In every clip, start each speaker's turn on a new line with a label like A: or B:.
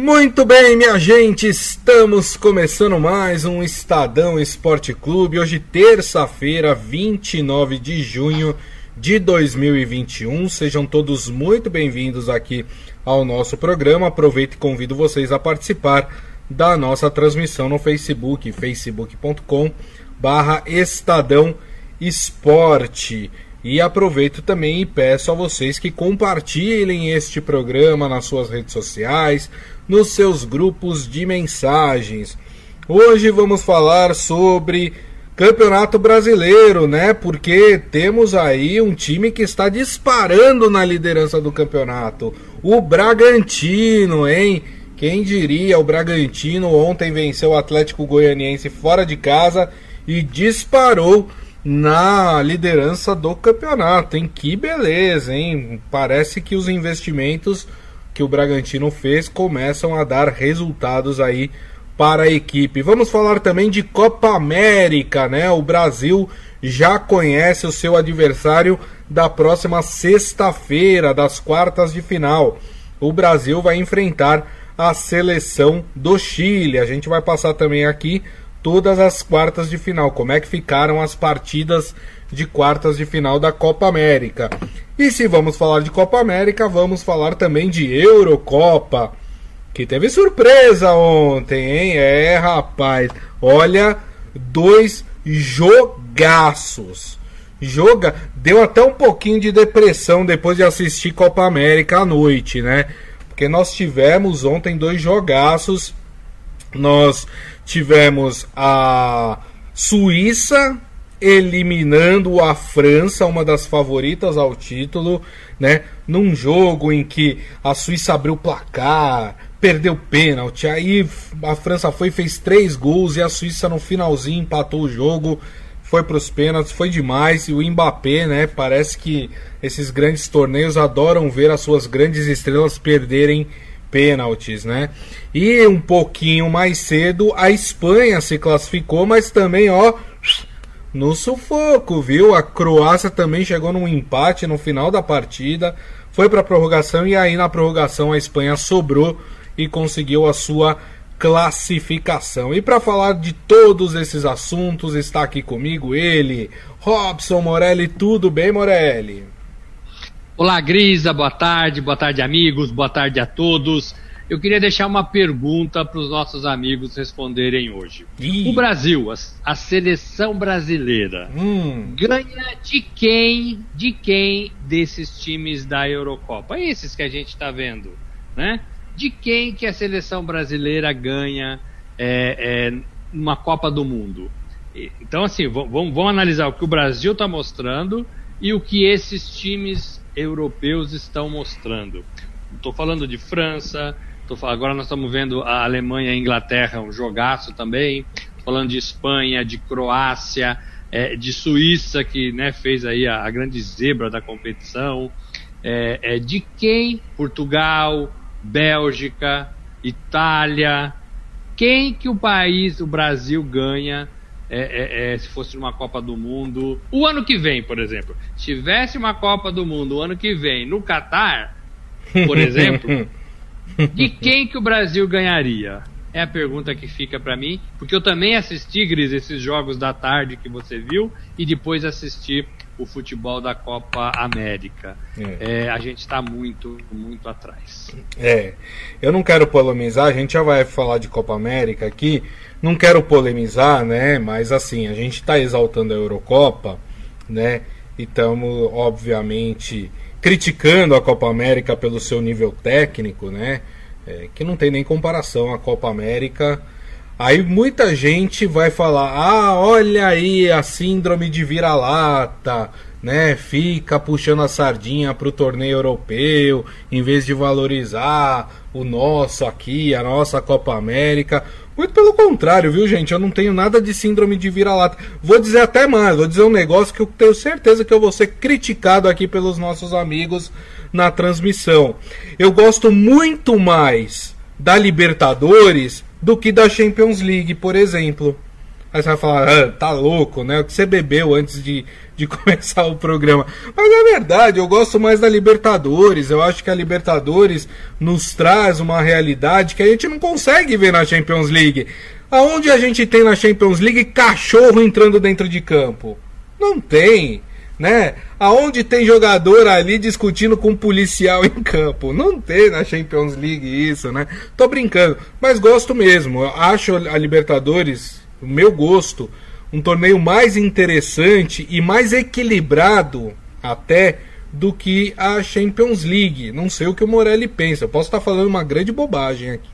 A: Muito bem, minha gente, estamos começando mais um Estadão Esporte Clube. Hoje, terça-feira, 29 de junho de 2021. Sejam todos muito bem-vindos aqui ao nosso programa. Aproveito e convido vocês a participar da nossa transmissão no Facebook, facebook.com barra Estadão Esporte. E aproveito também e peço a vocês que compartilhem este programa nas suas redes sociais, nos seus grupos de mensagens. Hoje vamos falar sobre Campeonato Brasileiro, né? Porque temos aí um time que está disparando na liderança do campeonato. O Bragantino, hein? Quem diria, o Bragantino ontem venceu o Atlético Goianiense fora de casa e disparou na liderança do campeonato, hein? Que beleza, hein? Parece que os investimentos que o Bragantino fez começam a dar resultados aí para a equipe. Vamos falar também de Copa América, né? O Brasil já conhece o seu adversário da próxima sexta-feira, das quartas de final. O Brasil vai enfrentar a seleção do Chile. A gente vai passar também aqui todas as quartas de final, como é que ficaram as partidas de quartas de final da Copa América. E se vamos falar de Copa América, vamos falar também de Eurocopa, que teve surpresa ontem, hein? É, rapaz, olha, dois jogaços. Joga, deu até um pouquinho de depressão depois de assistir Copa América à noite, né? Porque nós tivemos ontem dois jogaços. Nós tivemos a Suíça eliminando a França, uma das favoritas ao título, né? Num jogo em que a Suíça abriu o placar, perdeu pênalti, aí a França foi fez três gols e a Suíça no finalzinho empatou o jogo, foi para os pênaltis, foi demais e o Mbappé, né? Parece que esses grandes torneios adoram ver as suas grandes estrelas perderem pênaltis, né? E um pouquinho mais cedo a Espanha se classificou, mas também, ó, no sufoco, viu? A Croácia também chegou num empate no final da partida, foi para prorrogação e aí na prorrogação a Espanha sobrou e conseguiu a sua classificação. E para falar de todos esses assuntos, está aqui comigo ele, Robson Morelli. Tudo bem, Morelli?
B: Olá, Grisa, boa tarde, boa tarde, amigos, boa tarde a todos. Eu queria deixar uma pergunta para os nossos amigos responderem hoje. Ih. O Brasil, a, a seleção brasileira, hum. ganha de quem, de quem desses times da Eurocopa? Esses que a gente está vendo, né? De quem que a seleção brasileira ganha é, é, uma Copa do Mundo? Então, assim, vamos, vamos analisar o que o Brasil está mostrando e o que esses times europeus estão mostrando. Estou falando de França, agora nós estamos vendo a Alemanha e a Inglaterra, um jogaço também. Tô falando de Espanha, de Croácia, é, de Suíça, que né, fez aí a, a, grande zebra da competição. É, é, de quem? Portugal, Bélgica, Itália. Quem que o país, o Brasil, ganha é, é, é, se fosse uma Copa do Mundo. O ano que vem, por exemplo. Se tivesse uma Copa do Mundo o ano que vem no Catar, por exemplo, de quem que o Brasil ganharia? É a pergunta que fica para mim, porque eu também assisti, Gris, esses jogos da tarde que você viu e depois assisti o futebol da Copa América. É. É, a gente está muito, muito atrás.
A: É, eu não quero polemizar, a gente já vai falar de Copa América aqui, não quero polemizar, né? Mas assim, a gente está exaltando a Eurocopa, né? E estamos, obviamente, criticando a Copa América pelo seu nível técnico, né? É, que não tem nem comparação a Copa América. Aí muita gente vai falar: ah, olha aí a síndrome de vira-lata, né? Fica puxando a sardinha para o torneio europeu em vez de valorizar o nosso aqui, a nossa Copa América. Muito pelo contrário, viu, gente? Eu não tenho nada de síndrome de vira-lata. Vou dizer até mais, vou dizer um negócio que eu tenho certeza que eu vou ser criticado aqui pelos nossos amigos na transmissão. Eu gosto muito mais da Libertadores do que da Champions League, por exemplo. Aí você vai falar, ah, tá louco, né? O que você bebeu antes de, de começar o programa. Mas é verdade, eu gosto mais da Libertadores. Eu acho que a Libertadores nos traz uma realidade que a gente não consegue ver na Champions League. Aonde a gente tem na Champions League cachorro entrando dentro de campo? Não tem, né? Aonde tem jogador ali discutindo com um policial em campo? Não tem na Champions League isso, né? Tô brincando, mas gosto mesmo. Eu acho a Libertadores, o meu gosto, um torneio mais interessante e mais equilibrado até do que a Champions League. Não sei o que o Morelli pensa. Eu posso estar falando uma grande bobagem aqui.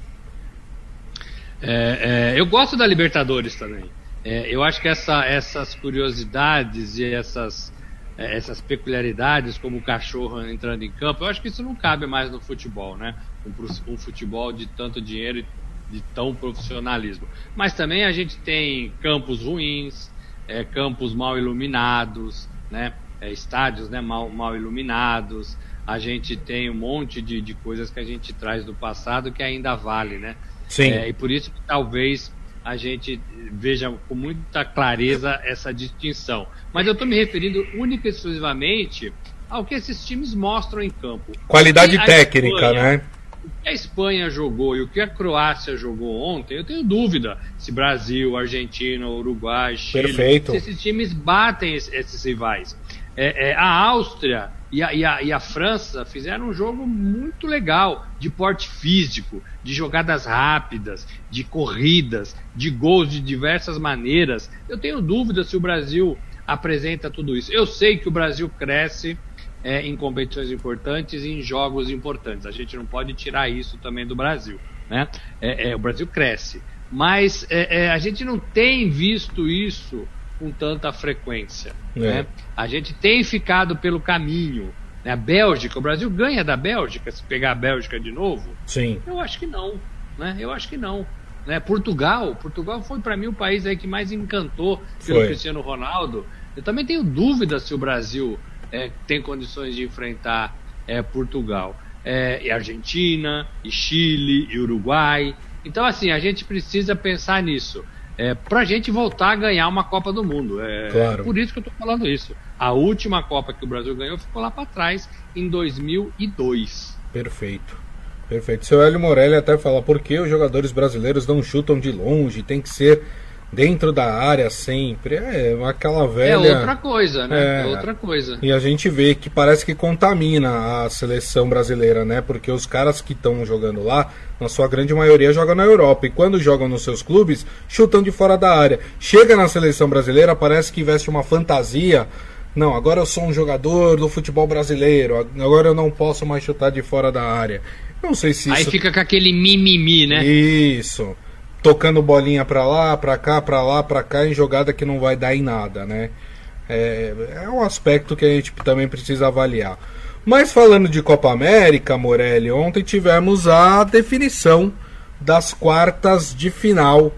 B: É, é, eu gosto da Libertadores também. É, eu acho que essa, essas curiosidades e essas, é, essas peculiaridades, como o cachorro entrando em campo, eu acho que isso não cabe mais no futebol, né? Um, um futebol de tanto dinheiro e de tão profissionalismo. Mas também a gente tem campos ruins, é, campos mal iluminados, né? É, estádios né, mal, mal iluminados. A gente tem um monte de, de coisas que a gente traz do passado que ainda vale, né? Sim. É, e por isso que talvez a gente veja com muita clareza essa distinção. Mas eu estou me referindo única e exclusivamente ao que esses times mostram em campo.
A: Qualidade técnica, né?
B: O que a Espanha jogou e o que a Croácia jogou ontem, eu tenho dúvida se Brasil, Argentina, Uruguai, Chile,
A: Perfeito.
B: se esses times batem esses rivais. É, é, a Áustria e a, e, a, e a, França fizeram um jogo muito legal, de porte físico, de jogadas rápidas, de corridas, de gols de diversas maneiras. Eu tenho dúvida se o Brasil apresenta tudo isso. Eu sei que o Brasil cresce é, em competições importantes e em jogos importantes. A gente não pode tirar isso também do Brasil. Né? É, é, o Brasil cresce. Mas é, é, a gente não tem visto isso com tanta frequência. É. Né? A gente tem ficado pelo caminho. Né? A Bélgica, o Brasil ganha da Bélgica, se pegar a Bélgica de novo?
A: Sim.
B: Eu acho que não. Né? Eu acho que não. Né? Portugal, Portugal foi para mim o país aí que mais encantou pelo foi. Cristiano Ronaldo. Eu também tenho dúvida se o Brasil é, tem condições de enfrentar é, Portugal. É, e Argentina, e Chile, e Uruguai. Então, assim, a gente precisa pensar nisso é, para a gente voltar a ganhar uma Copa do Mundo. É claro. por isso que eu estou falando isso. A última Copa que o Brasil ganhou ficou lá para trás, em 2002.
A: Perfeito. Perfeito. Seu Hélio Morelli até fala por que os jogadores brasileiros não chutam de longe, tem que ser dentro da área sempre. É aquela velha. É
B: outra coisa, né? É, é outra coisa.
A: E a gente vê que parece que contamina a seleção brasileira, né? Porque os caras que estão jogando lá, na sua grande maioria, jogam na Europa. E quando jogam nos seus clubes, chutam de fora da área. Chega na seleção brasileira, parece que veste uma fantasia. Não, agora eu sou um jogador do futebol brasileiro. Agora eu não posso mais chutar de fora da área. Não sei se
B: Aí
A: isso...
B: fica com aquele mimimi, né?
A: Isso tocando bolinha para lá, para cá, para lá, para cá, em jogada que não vai dar em nada, né? É, é um aspecto que a gente também precisa avaliar. Mas falando de Copa América, Morelli, ontem tivemos a definição das quartas de final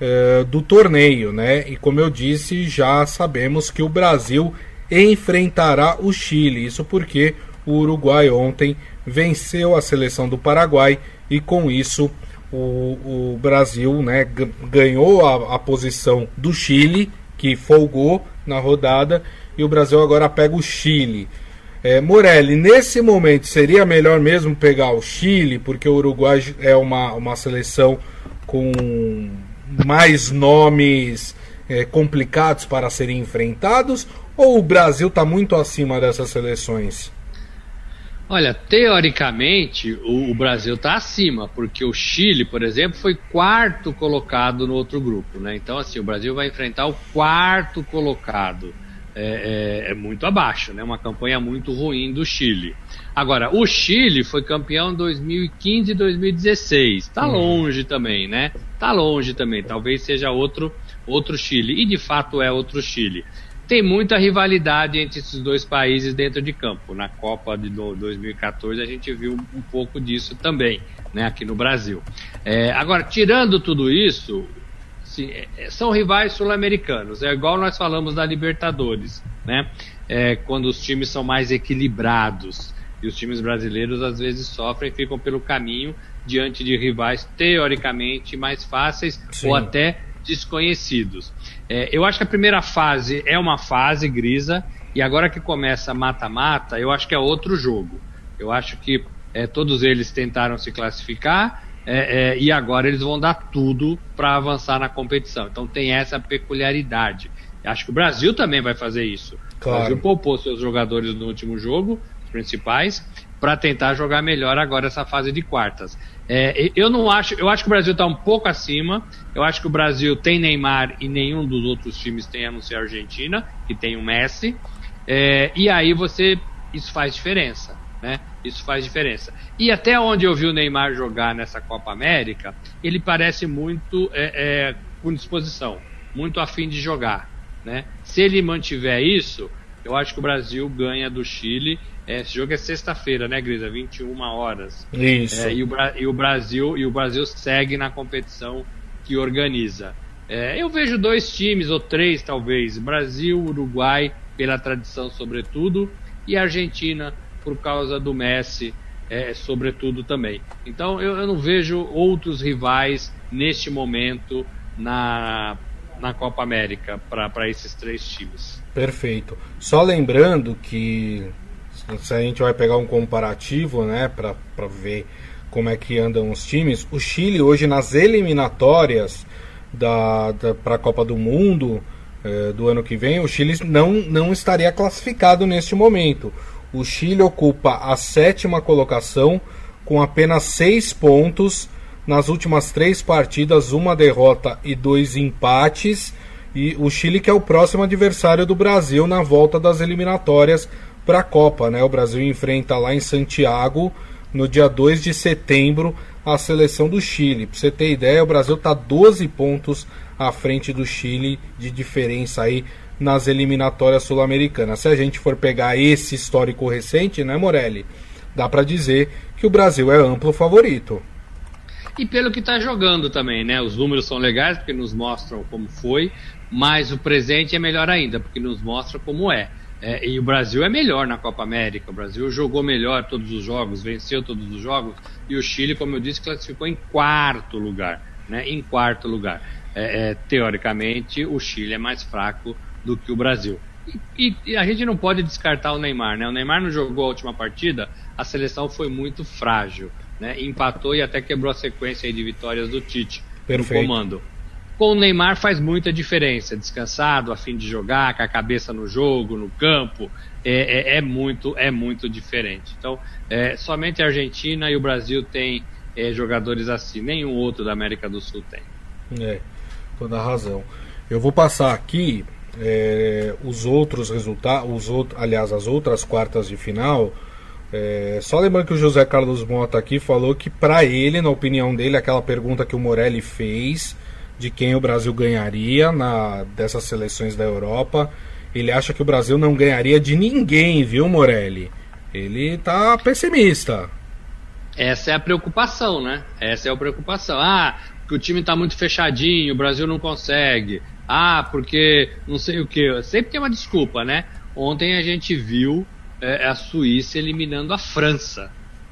A: é, do torneio, né? E como eu disse, já sabemos que o Brasil enfrentará o Chile. Isso porque o Uruguai ontem venceu a seleção do Paraguai e com isso o, o Brasil né, ganhou a, a posição do Chile, que folgou na rodada, e o Brasil agora pega o Chile. É, Morelli, nesse momento seria melhor mesmo pegar o Chile, porque o Uruguai é uma, uma seleção com mais nomes é, complicados para serem enfrentados, ou o Brasil está muito acima dessas seleções?
B: Olha, teoricamente o, o Brasil está acima, porque o Chile, por exemplo, foi quarto colocado no outro grupo, né? Então, assim, o Brasil vai enfrentar o quarto colocado. É, é, é, muito abaixo, né? Uma campanha muito ruim do Chile. Agora, o Chile foi campeão em 2015 e 2016. Tá uhum. longe também, né? Tá longe também. Talvez seja outro outro Chile. E de fato é outro Chile tem muita rivalidade entre esses dois países dentro de campo. Na Copa de 2014 a gente viu um pouco disso também, né, aqui no Brasil. É, agora, tirando tudo isso, sim, é, são rivais sul-americanos. É igual nós falamos da Libertadores, né? É, quando os times são mais equilibrados. E os times brasileiros às vezes sofrem e ficam pelo caminho diante de rivais teoricamente mais fáceis Sim. ou até desconhecidos. É, eu acho que a primeira fase é uma fase grisa, e agora que começa mata-mata, eu acho que é outro jogo. Eu acho que é, todos eles tentaram se classificar é, é, e agora eles vão dar tudo para avançar na competição. Então tem essa peculiaridade. Acho que o Brasil também vai fazer isso. Claro. O Brasil poupou seus jogadores no último jogo, os principais, para tentar jogar melhor agora essa fase de quartas. É, eu não acho, eu acho que o Brasil está um pouco acima. Eu acho que o Brasil tem Neymar e nenhum dos outros times tem a não ser a Argentina, que tem o Messi. É, e aí você. Isso faz diferença. Né? Isso faz diferença. E até onde eu vi o Neymar jogar nessa Copa América, ele parece muito é, é, com disposição, muito afim de jogar. Né? Se ele mantiver isso, eu acho que o Brasil ganha do Chile. É, esse jogo é sexta-feira, né, Grisa? 21 horas.
A: Isso.
B: É, e, o, e, o, Brasil e o Brasil segue na competição que organiza. É, eu vejo dois times ou três, talvez: Brasil, Uruguai pela tradição, sobretudo, e Argentina por causa do Messi, é, sobretudo também. Então eu, eu não vejo outros rivais neste momento na, na Copa América para esses três times.
A: Perfeito. Só lembrando que se a gente vai pegar um comparativo, né, para ver como é que andam os times, o Chile hoje nas eliminatórias da, da para a Copa do Mundo eh, do ano que vem, o Chile não, não estaria classificado neste momento. O Chile ocupa a sétima colocação com apenas seis pontos nas últimas três partidas, uma derrota e dois empates. E o Chile que é o próximo adversário do Brasil na volta das eliminatórias para a Copa. Né? O Brasil enfrenta lá em Santiago no dia 2 de setembro a seleção do Chile. Para você ter ideia, o Brasil está 12 pontos à frente do Chile de diferença aí nas eliminatórias sul-americanas. Se a gente for pegar esse histórico recente, né, Morelli? Dá para dizer que o Brasil é amplo favorito.
B: E pelo que está jogando também, né? Os números são legais porque nos mostram como foi, mas o presente é melhor ainda porque nos mostra como é. é. e o Brasil é melhor na Copa América. O Brasil jogou melhor todos os jogos, venceu todos os jogos e o Chile, como eu disse, classificou em quarto lugar, né? Em quarto lugar é, é, teoricamente, o Chile é mais fraco do que o Brasil. E, e, a gente não pode descartar o Neymar, né? O Neymar não jogou a última partida, a seleção foi muito frágil, né? Empatou e até quebrou a sequência de vitórias do Tite Perfeito. no comando. Com o Neymar faz muita diferença, descansado, a fim de jogar, com a cabeça no jogo, no campo, é, é, é muito, é muito diferente. Então, é, somente a Argentina e o Brasil têm é, jogadores assim, nenhum outro da América do Sul tem.
A: É toda a razão. Eu vou passar aqui é, os outros resultados, os outros, aliás, as outras quartas de final. É, só lembrando que o José Carlos Mota aqui falou que para ele, na opinião dele, aquela pergunta que o Morelli fez de quem o Brasil ganharia na dessas seleções da Europa, ele acha que o Brasil não ganharia de ninguém, viu, Morelli? Ele tá pessimista.
B: Essa é a preocupação, né? Essa é a preocupação. Ah, que o time está muito fechadinho, o Brasil não consegue. Ah, porque não sei o que. Sempre tem uma desculpa, né? Ontem a gente viu é, a Suíça eliminando a França.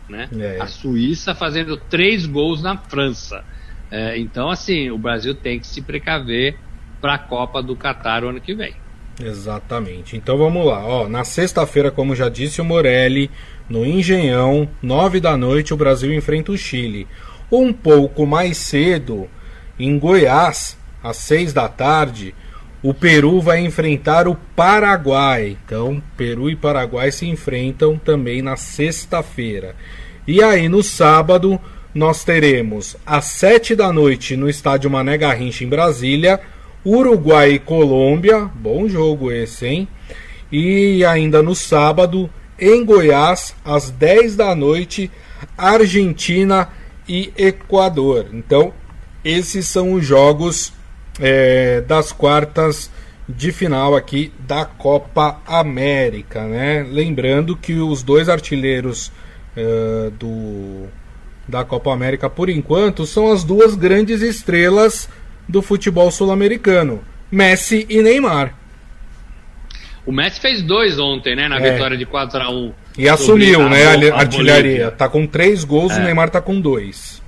B: Né? É. A Suíça fazendo três gols na França. É, então, assim, o Brasil tem que se precaver para a Copa do Catar o ano que vem.
A: Exatamente. Então vamos lá. Ó, na sexta-feira, como já disse o Morelli, no Engenhão, nove da noite, o Brasil enfrenta o Chile. Um pouco mais cedo, em Goiás, às seis da tarde, o Peru vai enfrentar o Paraguai. Então, Peru e Paraguai se enfrentam também na sexta-feira. E aí, no sábado, nós teremos às sete da noite no estádio Mané Garrincha em Brasília, Uruguai e Colômbia. Bom jogo esse, hein? E ainda no sábado, em Goiás, às 10 da noite, Argentina e Equador. Então, esses são os jogos é, das quartas de final aqui da Copa América, né? Lembrando que os dois artilheiros é, do da Copa América, por enquanto, são as duas grandes estrelas do futebol sul-americano, Messi e Neymar.
B: O Messi fez dois ontem, né, na é. vitória de 4 a 1
A: e assumiu, né, a, a artilharia. Tá com três gols, é. o Neymar tá com dois.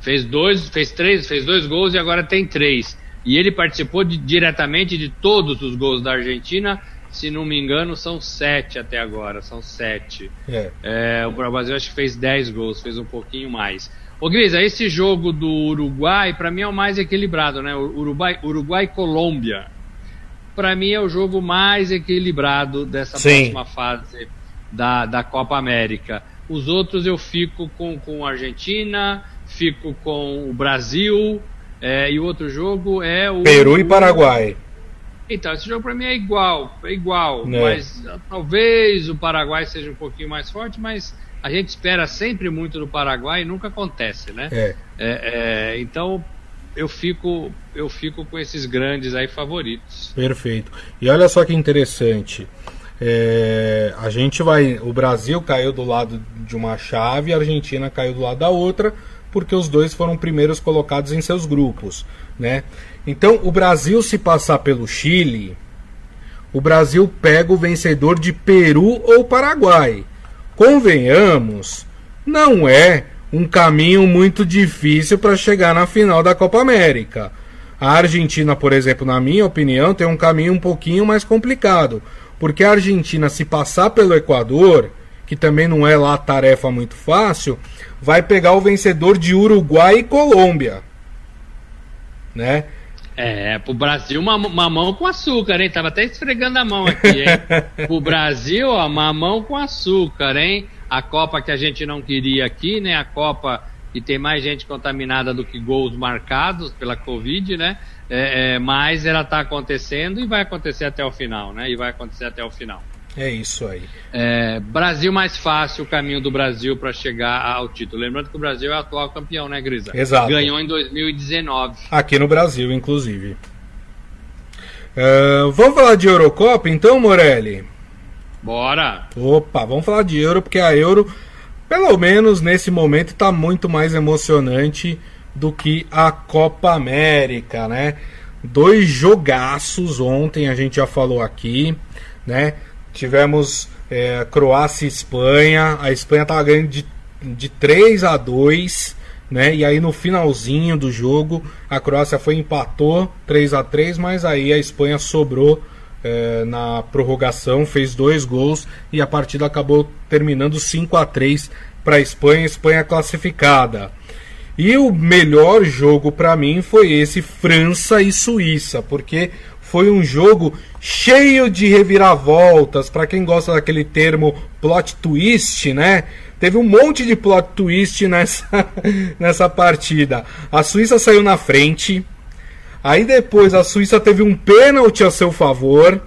B: Fez dois, fez três, fez dois gols e agora tem três. E ele participou de, diretamente de todos os gols da Argentina. Se não me engano, são sete até agora. São sete. É. É, o Brasil acho que fez dez gols, fez um pouquinho mais. Ô Grisa, esse jogo do Uruguai, para mim é o mais equilibrado, né? Uruguai, Uruguai Colômbia. Para mim é o jogo mais equilibrado dessa Sim. próxima fase da, da Copa América. Os outros eu fico com, com a Argentina, fico com o Brasil, é, e o outro jogo é o.
A: Peru e Paraguai.
B: Então, esse jogo para mim é igual, é igual. Mas talvez o Paraguai seja um pouquinho mais forte, mas a gente espera sempre muito do Paraguai e nunca acontece, né? É. É, é, então eu fico eu fico com esses grandes aí favoritos.
A: Perfeito. E olha só que interessante. É, a gente vai. O Brasil caiu do lado de uma chave, a Argentina caiu do lado da outra, porque os dois foram primeiros colocados em seus grupos, né? Então, o Brasil se passar pelo Chile, o Brasil pega o vencedor de Peru ou Paraguai convenhamos, não é um caminho muito difícil para chegar na final da Copa América. A Argentina, por exemplo, na minha opinião, tem um caminho um pouquinho mais complicado, porque a Argentina, se passar pelo Equador, que também não é lá tarefa muito fácil, vai pegar o vencedor de Uruguai e Colômbia, né?
B: É, pro Brasil, mamão com açúcar, hein? Tava até esfregando a mão aqui, hein? pro Brasil, ó, mamão com açúcar, hein? A Copa que a gente não queria aqui, né? A Copa que tem mais gente contaminada do que gols marcados pela Covid, né? É, é, mas ela tá acontecendo e vai acontecer até o final, né? E vai acontecer até o final.
A: É isso aí.
B: É, Brasil mais fácil, o caminho do Brasil para chegar ao título. Lembrando que o Brasil é o atual campeão, né, Grisa?
A: Exato.
B: Ganhou em 2019.
A: Aqui no Brasil, inclusive. Uh, vamos falar de Eurocopa então, Morelli?
B: Bora!
A: Opa, vamos falar de Euro, porque a Euro, pelo menos nesse momento, está muito mais emocionante do que a Copa América, né? Dois jogaços ontem, a gente já falou aqui, né? Tivemos é, Croácia e Espanha. A Espanha estava ganhando de, de 3 a 2 né? E aí no finalzinho do jogo a Croácia foi empatou 3 a 3 mas aí a Espanha sobrou é, na prorrogação, fez dois gols e a partida acabou terminando 5 a 3 para a Espanha, Espanha classificada. E o melhor jogo para mim foi esse França e Suíça, porque foi um jogo cheio de reviravoltas. Para quem gosta daquele termo plot twist, né? Teve um monte de plot twist nessa, nessa partida. A Suíça saiu na frente. Aí depois a Suíça teve um pênalti a seu favor.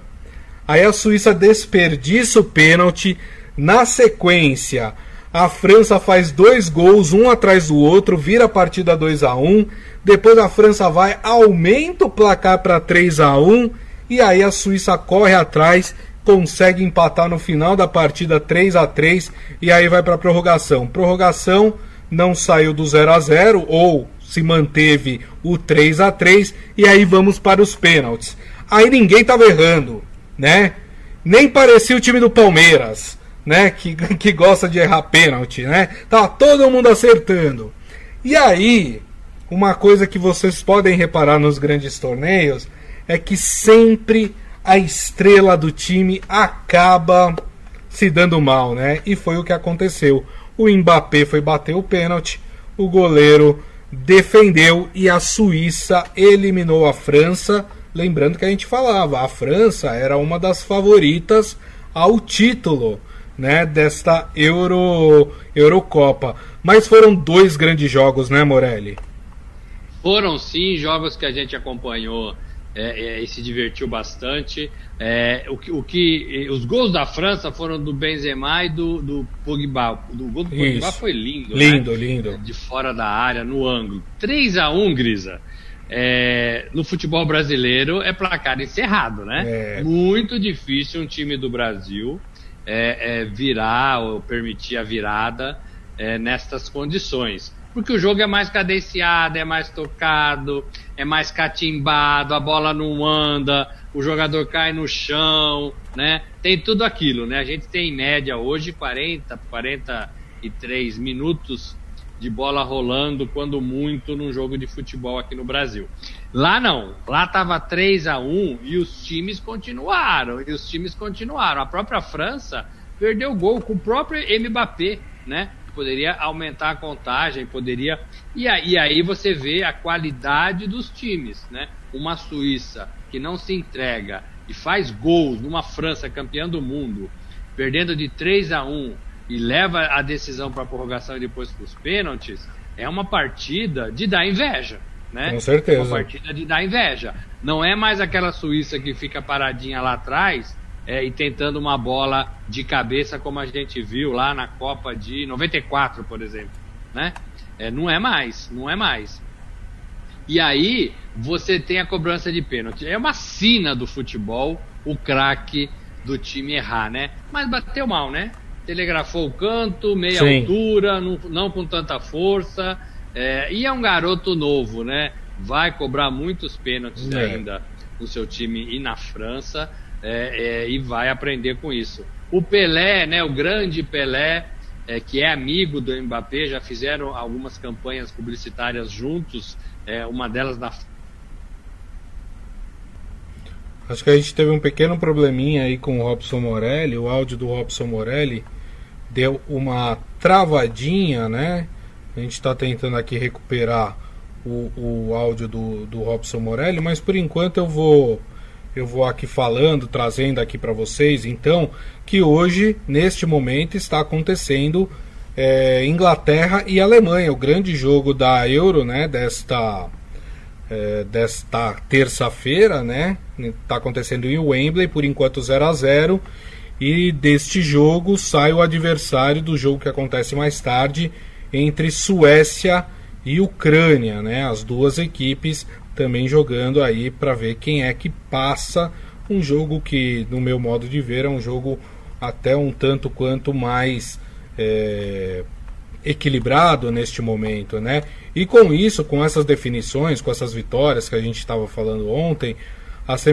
A: Aí a Suíça desperdiça o pênalti. Na sequência, a França faz dois gols, um atrás do outro, vira a partida 2 a 1 depois a França vai, aumenta o placar para 3 a 1 e aí a Suíça corre atrás, consegue empatar no final da partida 3 a 3 e aí vai para prorrogação. Prorrogação não saiu do 0 a 0 ou se manteve o 3 a 3 e aí vamos para os pênaltis. Aí ninguém estava errando, né? Nem parecia o time do Palmeiras, né? Que, que gosta de errar pênalti, né? Tá todo mundo acertando. E aí, uma coisa que vocês podem reparar nos grandes torneios é que sempre a estrela do time acaba se dando mal, né? E foi o que aconteceu. O Mbappé foi bater o pênalti, o goleiro defendeu e a Suíça eliminou a França. Lembrando que a gente falava, a França era uma das favoritas ao título, né, desta Euro Eurocopa. Mas foram dois grandes jogos, né, Morelli?
B: Foram sim jogos que a gente acompanhou é, é, e se divertiu bastante. É, o, que, o que os gols da França foram do Benzema e do, do Pogba. Do gol do Pogba foi lindo,
A: lindo,
B: né?
A: lindo,
B: de fora da área, no ângulo. 3 a 1 Grisa. É, no futebol brasileiro é placar encerrado, né? É. Muito difícil um time do Brasil é, virar ou permitir a virada nestas condições porque o jogo é mais cadenciado, é mais tocado, é mais catimbado, a bola não anda, o jogador cai no chão, né? Tem tudo aquilo, né? A gente tem em média hoje 40, 43 minutos de bola rolando, quando muito, num jogo de futebol aqui no Brasil. Lá não, lá estava 3 a 1 e os times continuaram, e os times continuaram. A própria França perdeu o gol com o próprio Mbappé, né? Poderia aumentar a contagem, poderia. E aí, aí você vê a qualidade dos times, né? Uma Suíça que não se entrega e faz gols numa França campeã do mundo, perdendo de 3 a 1 e leva a decisão para a prorrogação e depois para os pênaltis, é uma partida de dar inveja. Né?
A: Com certeza.
B: Uma partida de dar inveja. Não é mais aquela Suíça que fica paradinha lá atrás é, e tentando uma bola de cabeça, como a gente viu lá na Copa de 94, por exemplo. Né? É, não é mais, não é mais. E aí você tem a cobrança de pênalti. É uma sina do futebol o craque do time errar, né? Mas bateu mal, né? telegrafou o canto, meia Sim. altura, não, não, com tanta força. É, e é um garoto novo, né? Vai cobrar muitos pênaltis é. ainda no seu time e na França é, é, e vai aprender com isso. O Pelé, né? O grande Pelé, é, que é amigo do Mbappé, já fizeram algumas campanhas publicitárias juntos. É, uma delas na
A: Acho que a gente teve um pequeno probleminha aí com o Robson Morelli, o áudio do Robson Morelli deu uma travadinha, né? A gente está tentando aqui recuperar o, o áudio do, do Robson Morelli, mas por enquanto eu vou eu vou aqui falando, trazendo aqui para vocês, então, que hoje, neste momento, está acontecendo é, Inglaterra e Alemanha, o grande jogo da Euro, né? Desta é, desta terça-feira, né? Está acontecendo em Wembley, por enquanto 0 a 0 e deste jogo sai o adversário do jogo que acontece mais tarde entre Suécia e Ucrânia, né? As duas equipes também jogando aí para ver quem é que passa. Um jogo que, no meu modo de ver, é um jogo até um tanto quanto mais é, equilibrado neste momento, né? E com isso, com essas definições, com essas vitórias que a gente estava falando ontem, as,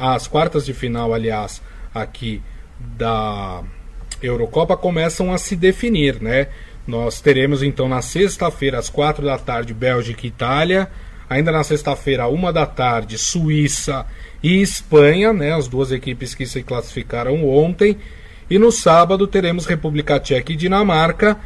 A: as quartas de final, aliás, aqui da Eurocopa começam a se definir, né? Nós teremos então na sexta-feira, às quatro da tarde, Bélgica e Itália. Ainda na sexta-feira, uma da tarde, Suíça e Espanha, né? As duas equipes que se classificaram ontem. E no sábado teremos República Tcheca e Dinamarca.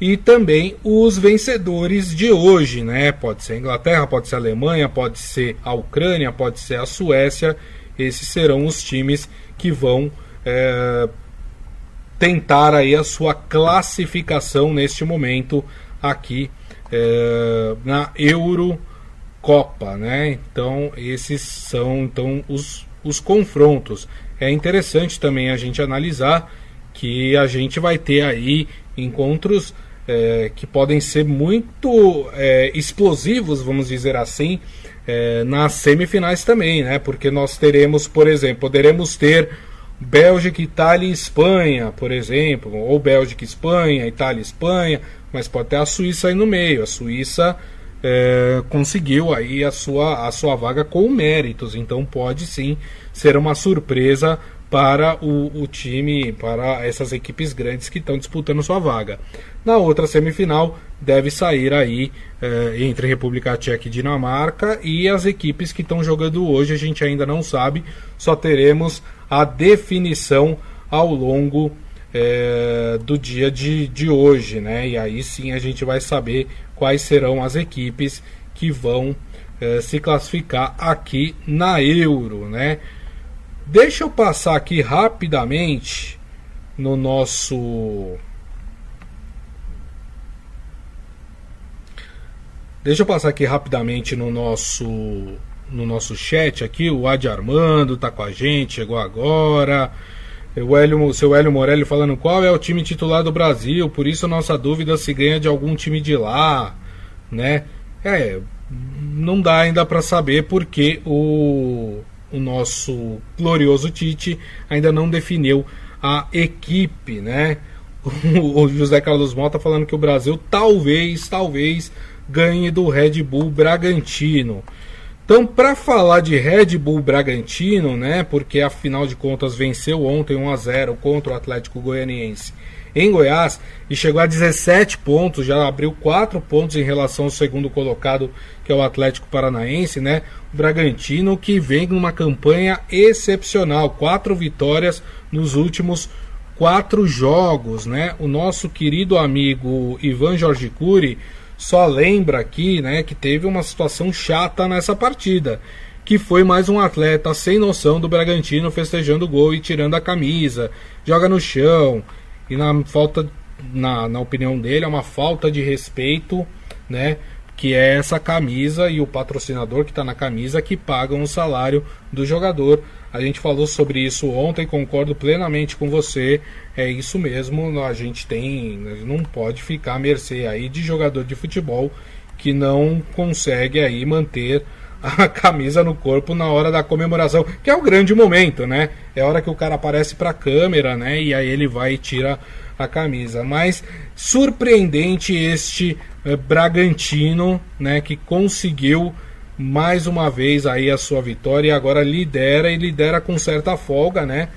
A: E também os vencedores de hoje, né? Pode ser a Inglaterra, pode ser a Alemanha, pode ser a Ucrânia, pode ser a Suécia. Esses serão os times que vão é, tentar aí a sua classificação neste momento aqui é, na Eurocopa, né? Então esses são então os, os confrontos. É interessante também a gente analisar que a gente vai ter aí encontros é, que podem ser muito é, explosivos, vamos dizer assim, é, nas semifinais também, né? Porque nós teremos, por exemplo, poderemos ter Bélgica, Itália e Espanha, por exemplo, ou Bélgica, Espanha, Itália, Espanha, mas pode ter a Suíça aí no meio. A Suíça é, conseguiu aí a sua, a sua vaga com méritos, então pode sim ser uma surpresa para o, o time, para essas equipes grandes que estão disputando sua vaga. Na outra semifinal deve sair aí é, entre República Tcheca e Dinamarca e as equipes que estão jogando hoje a gente ainda não sabe, só teremos a definição ao longo é, do dia de, de hoje, né? E aí sim a gente vai saber quais serão as equipes que vão é, se classificar aqui na Euro, né? Deixa eu passar aqui rapidamente no nosso. Deixa eu passar aqui rapidamente no nosso no nosso chat aqui, o Adi Armando tá com a gente, chegou agora. O, Hélio, seu Hélio Morelli falando qual é o time titular do Brasil, por isso nossa dúvida se ganha de algum time de lá, né? É, não dá ainda para saber porque o, o nosso glorioso Tite ainda não definiu a equipe, né? O, o José Carlos Mota falando que o Brasil talvez, talvez ganhe do Red Bull Bragantino. Então, para falar de Red Bull Bragantino, né, porque afinal de contas venceu ontem 1 a 0 contra o Atlético Goianiense em Goiás e chegou a 17 pontos, já abriu 4 pontos em relação ao segundo colocado, que é o Atlético Paranaense, né? O Bragantino que vem numa campanha excepcional, quatro vitórias nos últimos quatro jogos, né? O nosso querido amigo Ivan Jorge Cury só lembra aqui, né, que teve uma situação chata nessa partida, que foi mais um atleta sem noção do Bragantino festejando o gol e tirando a camisa, joga no chão e na falta, na, na opinião dele, é uma falta de respeito, né, que é essa camisa e o patrocinador que está na camisa que pagam o salário do jogador. A gente falou sobre isso ontem, concordo plenamente com você. É isso mesmo, a gente tem, não pode ficar à mercê aí de jogador de futebol que não consegue aí manter a camisa no corpo na hora da comemoração, que é o grande momento, né? É a hora que o cara aparece para a câmera, né? E aí ele vai e tira a camisa. Mas surpreendente este eh, Bragantino, né, que conseguiu mais uma vez aí a sua vitória e agora lidera e lidera com certa folga, né?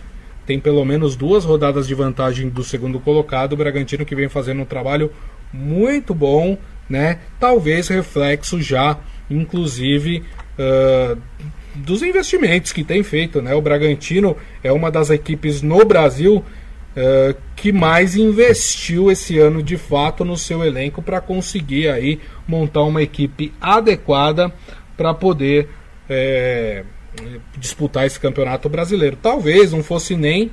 A: Tem pelo menos duas rodadas de vantagem do segundo colocado, o Bragantino que vem fazendo um trabalho muito bom, né? Talvez reflexo já, inclusive, uh, dos investimentos que tem feito, né? O Bragantino é uma das equipes no Brasil uh, que mais investiu esse ano de fato no seu elenco para conseguir aí montar uma equipe adequada para poder é, disputar esse campeonato brasileiro. Talvez não fosse nem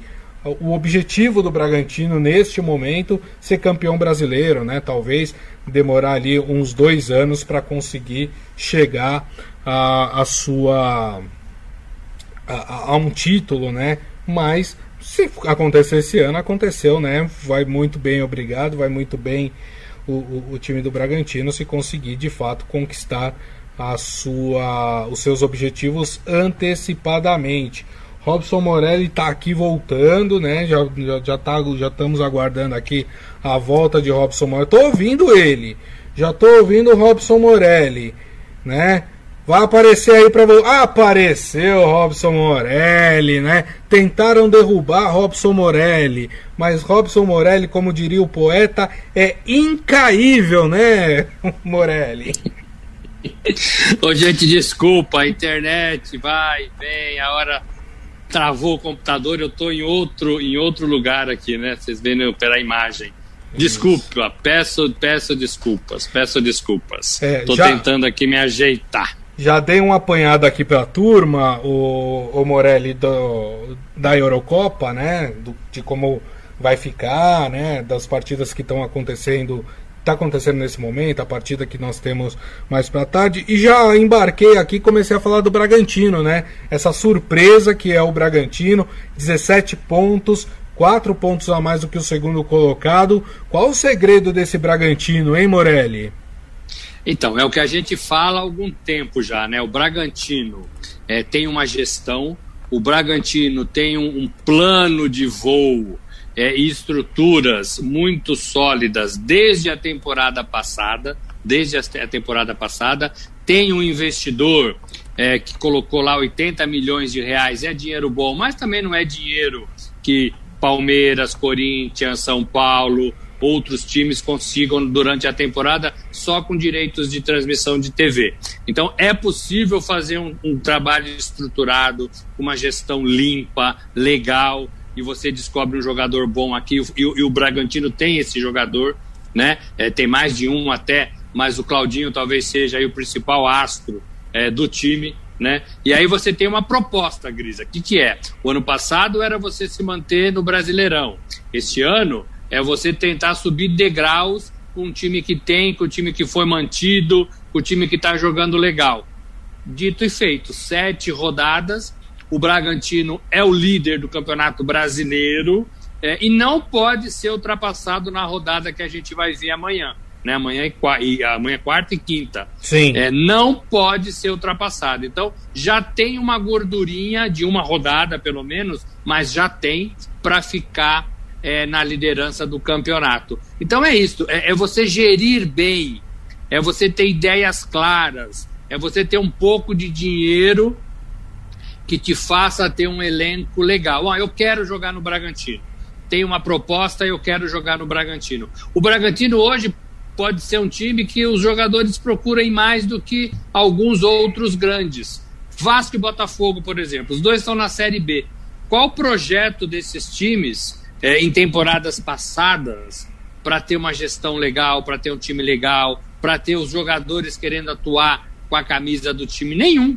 A: o objetivo do Bragantino neste momento ser campeão brasileiro, né? Talvez demorar ali uns dois anos para conseguir chegar a, a sua a, a, um título, né? Mas se acontecer esse ano, aconteceu, né? Vai muito bem, obrigado. Vai muito bem o, o, o time do Bragantino se conseguir de fato conquistar a sua, os seus objetivos antecipadamente. Robson Morelli está aqui voltando, né? Já, já, já, tá, já estamos aguardando aqui a volta de Robson Morelli. Estou ouvindo ele, já estou ouvindo o Robson Morelli, né? Vai aparecer aí para apareceu Robson Morelli, né? Tentaram derrubar Robson Morelli, mas Robson Morelli, como diria o poeta, é incaível, né, Morelli?
B: Ô, gente, desculpa, a internet vai, vem, a hora travou o computador, eu tô em outro, em outro lugar aqui, né? Vocês veem pela imagem. Desculpa, peço, peço desculpas, peço desculpas. É, tô já, tentando aqui me ajeitar.
A: Já dei um apanhado aqui pela turma, o, o Morelli do, da Eurocopa, né? Do, de como vai ficar, né? Das partidas que estão acontecendo está acontecendo nesse momento, a partida que nós temos mais para tarde. E já embarquei aqui comecei a falar do Bragantino, né? Essa surpresa que é o Bragantino, 17 pontos, 4 pontos a mais do que o segundo colocado. Qual o segredo desse Bragantino, hein, Morelli?
B: Então, é o que a gente fala há algum tempo já, né? O Bragantino é, tem uma gestão, o Bragantino tem um, um plano de voo é, estruturas muito sólidas desde a temporada passada, desde a temporada passada, tem um investidor é, que colocou lá 80 milhões de reais, é dinheiro bom, mas também não é dinheiro que Palmeiras, Corinthians, São Paulo, outros times consigam durante a temporada só com direitos de transmissão de TV. Então é possível fazer um, um trabalho estruturado, uma gestão limpa, legal, e você descobre um jogador bom aqui, e, e o Bragantino tem esse jogador, né? É, tem mais de um até, mas o Claudinho talvez seja o principal astro é, do time, né? E aí você tem uma proposta, Grisa. O que, que é? O ano passado era você se manter no Brasileirão. Este ano é você tentar subir degraus com o time que tem, com o time que foi mantido, com o time que está jogando legal. Dito e feito, sete rodadas o Bragantino é o líder do Campeonato Brasileiro é, e não pode ser ultrapassado na rodada que a gente vai ver amanhã. Né? Amanhã, é, e, amanhã é quarta e quinta.
A: Sim.
B: É, não pode ser ultrapassado. Então, já tem uma gordurinha de uma rodada, pelo menos, mas já tem para ficar é, na liderança do campeonato. Então é isso, é, é, você gerir bem, é você ter ideias claras, é você ter um pouco de dinheiro que te faça ter um elenco legal. Ah, eu quero jogar no Bragantino. tem uma proposta eu quero jogar no Bragantino. O Bragantino hoje pode ser um time que os jogadores procurem mais do que alguns outros grandes. Vasco e Botafogo, por exemplo, os dois estão na Série B. Qual o projeto desses times é, em temporadas passadas para ter uma gestão legal, para ter um time legal, para ter os jogadores querendo atuar com a camisa do time? Nenhum.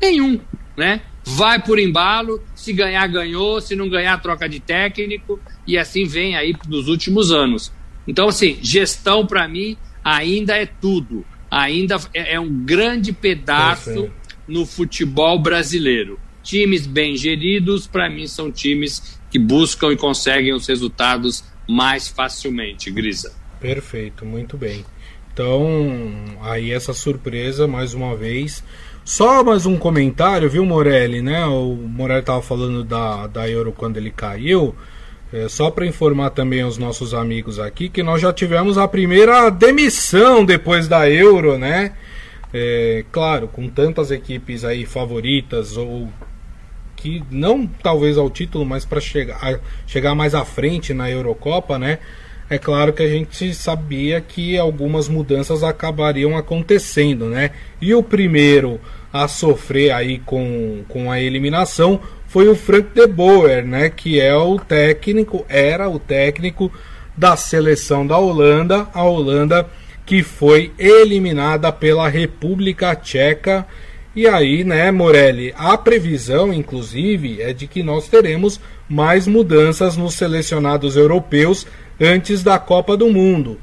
B: Nenhum, né? Vai por embalo, se ganhar, ganhou, se não ganhar, troca de técnico, e assim vem aí nos últimos anos. Então, assim, gestão para mim ainda é tudo. Ainda é, é um grande pedaço no futebol brasileiro. Times bem geridos, para mim, são times que buscam e conseguem os resultados mais facilmente, Grisa.
A: Perfeito, muito bem. Então, aí essa surpresa, mais uma vez. Só mais um comentário, viu, Morelli, né? O Morelli estava falando da, da Euro quando ele caiu. É, só para informar também os nossos amigos aqui que nós já tivemos a primeira demissão depois da Euro, né? É, claro, com tantas equipes aí favoritas ou que não talvez ao título, mas para chegar, chegar mais à frente na Eurocopa, né? É claro que a gente sabia que algumas mudanças acabariam acontecendo, né? E o primeiro a sofrer aí com, com a eliminação foi o Frank de Boer, né, que é o técnico, era o técnico da seleção da Holanda, a Holanda que foi eliminada pela República Tcheca. E aí, né, Morelli, a previsão, inclusive, é de que nós teremos mais mudanças nos selecionados europeus antes da Copa do Mundo.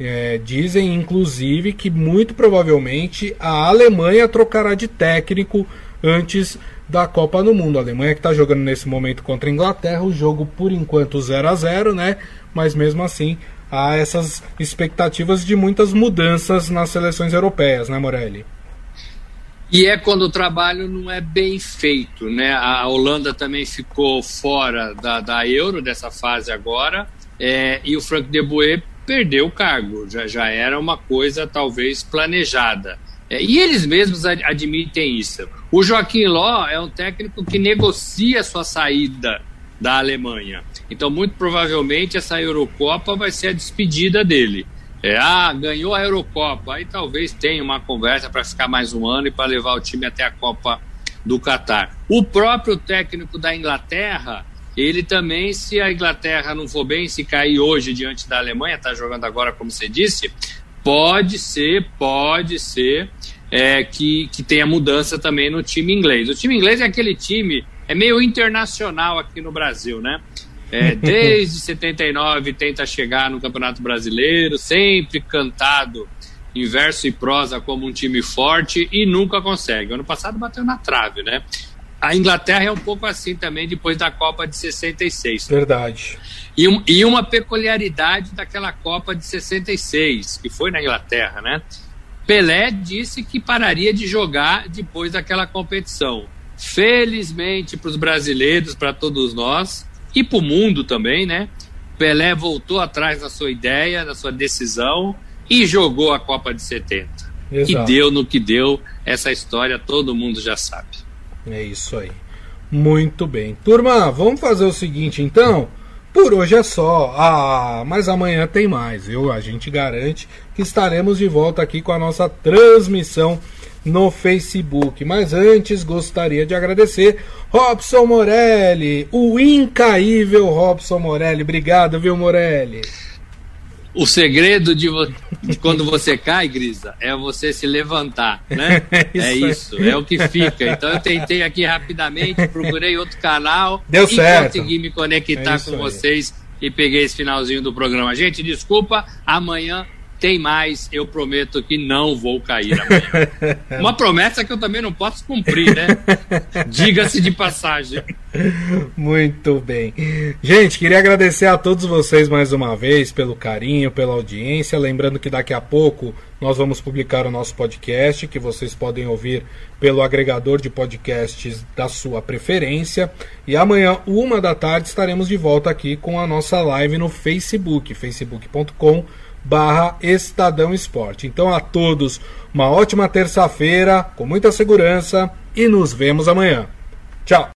A: É, dizem, inclusive, que muito provavelmente a Alemanha trocará de técnico antes da Copa do Mundo. A Alemanha que está jogando nesse momento contra a Inglaterra, o jogo por enquanto 0 a 0 né? Mas mesmo assim há essas expectativas de muitas mudanças nas seleções europeias, né, Morelli?
B: E é quando o trabalho não é bem feito, né? A Holanda também ficou fora da, da Euro, dessa fase agora, é, e o Frank de Boer perdeu o cargo, já, já era uma coisa talvez planejada. É, e eles mesmos ad, admitem isso. O Joaquim Ló é um técnico que negocia sua saída da Alemanha. Então, muito provavelmente, essa Eurocopa vai ser a despedida dele. É, ah, ganhou a Eurocopa. Aí talvez tenha uma conversa para ficar mais um ano e para levar o time até a Copa do Catar. O próprio técnico da Inglaterra, ele também, se a Inglaterra não for bem, se cair hoje diante da Alemanha, está jogando agora, como você disse, pode ser, pode ser é, que, que tenha mudança também no time inglês. O time inglês é aquele time, é meio internacional aqui no Brasil, né? É, desde 79 tenta chegar no Campeonato Brasileiro, sempre cantado em verso e prosa como um time forte e nunca consegue. Ano passado bateu na trave, né? A Inglaterra é um pouco assim também depois da Copa de 66.
A: Verdade.
B: E, e uma peculiaridade daquela Copa de 66, que foi na Inglaterra, né? Pelé disse que pararia de jogar depois daquela competição. Felizmente para os brasileiros, para todos nós e para o mundo também, né? Pelé voltou atrás da sua ideia, da sua decisão e jogou a Copa de 70. Exato. E deu no que deu, essa história todo mundo já sabe.
A: É isso aí. Muito bem. Turma, vamos fazer o seguinte então. Por hoje é só. Ah, mas amanhã tem mais. Eu, a gente garante que estaremos de volta aqui com a nossa transmissão no Facebook. Mas antes gostaria de agradecer Robson Morelli, o incaível Robson Morelli. Obrigado, viu, Morelli?
B: O segredo de, de, quando você cai, Grisa, é você se levantar, né? isso é isso, é o que fica. Então eu tentei aqui rapidamente, procurei outro canal
A: Deu
B: e
A: certo.
B: consegui me conectar é com aí. vocês e peguei esse finalzinho do programa. Gente, desculpa, amanhã tem mais, eu prometo que não vou cair amanhã. Uma promessa que eu também não posso cumprir, né? Diga-se de passagem.
A: Muito bem. Gente, queria agradecer a todos vocês mais uma vez pelo carinho, pela audiência. Lembrando que daqui a pouco nós vamos publicar o nosso podcast, que vocês podem ouvir pelo agregador de podcasts da sua preferência. E amanhã, uma da tarde, estaremos de volta aqui com a nossa live no Facebook, facebook.com barra Estadão Esporte. Então a todos uma ótima terça-feira, com muita segurança e nos vemos amanhã. Tchau!